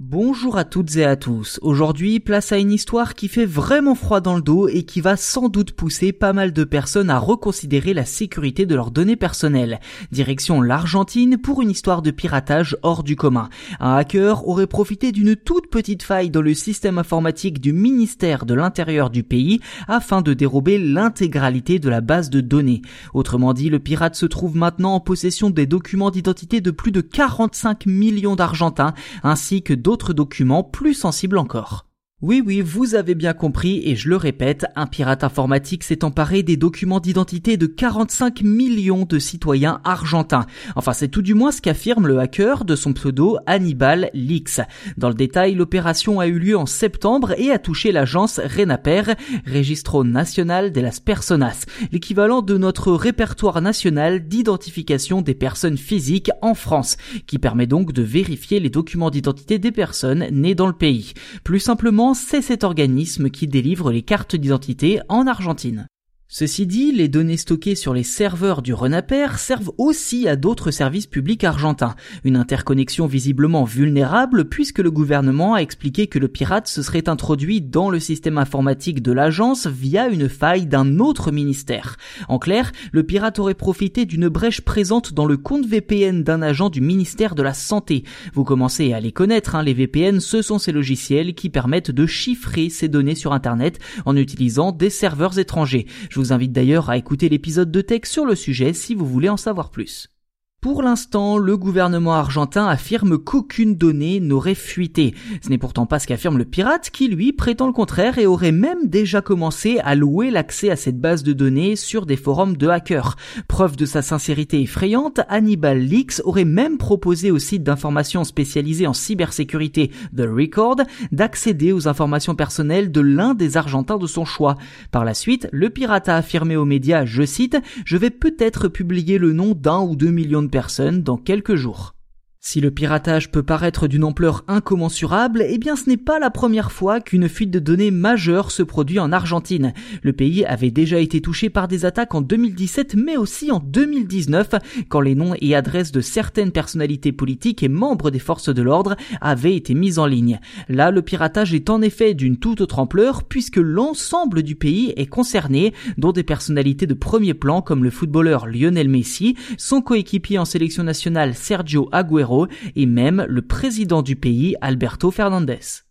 Bonjour à toutes et à tous. Aujourd'hui, place à une histoire qui fait vraiment froid dans le dos et qui va sans doute pousser pas mal de personnes à reconsidérer la sécurité de leurs données personnelles. Direction l'Argentine pour une histoire de piratage hors du commun. Un hacker aurait profité d'une toute petite faille dans le système informatique du ministère de l'Intérieur du pays afin de dérober l'intégralité de la base de données. Autrement dit, le pirate se trouve maintenant en possession des documents d'identité de plus de 45 millions d'Argentins ainsi que d'autres documents plus sensibles encore. Oui, oui, vous avez bien compris, et je le répète, un pirate informatique s'est emparé des documents d'identité de 45 millions de citoyens argentins. Enfin, c'est tout du moins ce qu'affirme le hacker de son pseudo Hannibal Lix. Dans le détail, l'opération a eu lieu en septembre et a touché l'agence RENAPER, Registro Nacional de las Personas, l'équivalent de notre répertoire national d'identification des personnes physiques en France, qui permet donc de vérifier les documents d'identité des personnes nées dans le pays. Plus simplement, c'est cet organisme qui délivre les cartes d'identité en Argentine. Ceci dit, les données stockées sur les serveurs du Renaper servent aussi à d'autres services publics argentins. Une interconnexion visiblement vulnérable puisque le gouvernement a expliqué que le pirate se serait introduit dans le système informatique de l'agence via une faille d'un autre ministère. En clair, le pirate aurait profité d'une brèche présente dans le compte VPN d'un agent du ministère de la Santé. Vous commencez à les connaître, hein, les VPN, ce sont ces logiciels qui permettent de chiffrer ces données sur Internet en utilisant des serveurs étrangers. Invite d'ailleurs à écouter l'épisode de Tech sur le sujet si vous voulez en savoir plus. Pour l'instant, le gouvernement argentin affirme qu'aucune donnée n'aurait fuité. Ce n'est pourtant pas ce qu'affirme le pirate qui lui prétend le contraire et aurait même déjà commencé à louer l'accès à cette base de données sur des forums de hackers. Preuve de sa sincérité effrayante, Hannibal Leaks aurait même proposé au site d'information spécialisé en cybersécurité The Record d'accéder aux informations personnelles de l'un des Argentins de son choix. Par la suite, le pirate a affirmé aux médias, je cite, je vais peut-être publier le nom d'un ou deux millions de personnes dans quelques jours. Si le piratage peut paraître d'une ampleur incommensurable, eh bien ce n'est pas la première fois qu'une fuite de données majeure se produit en Argentine. Le pays avait déjà été touché par des attaques en 2017 mais aussi en 2019 quand les noms et adresses de certaines personnalités politiques et membres des forces de l'ordre avaient été mis en ligne. Là, le piratage est en effet d'une toute autre ampleur puisque l'ensemble du pays est concerné, dont des personnalités de premier plan comme le footballeur Lionel Messi, son coéquipier en sélection nationale Sergio Et même le président du pays, Alberto Fernandez.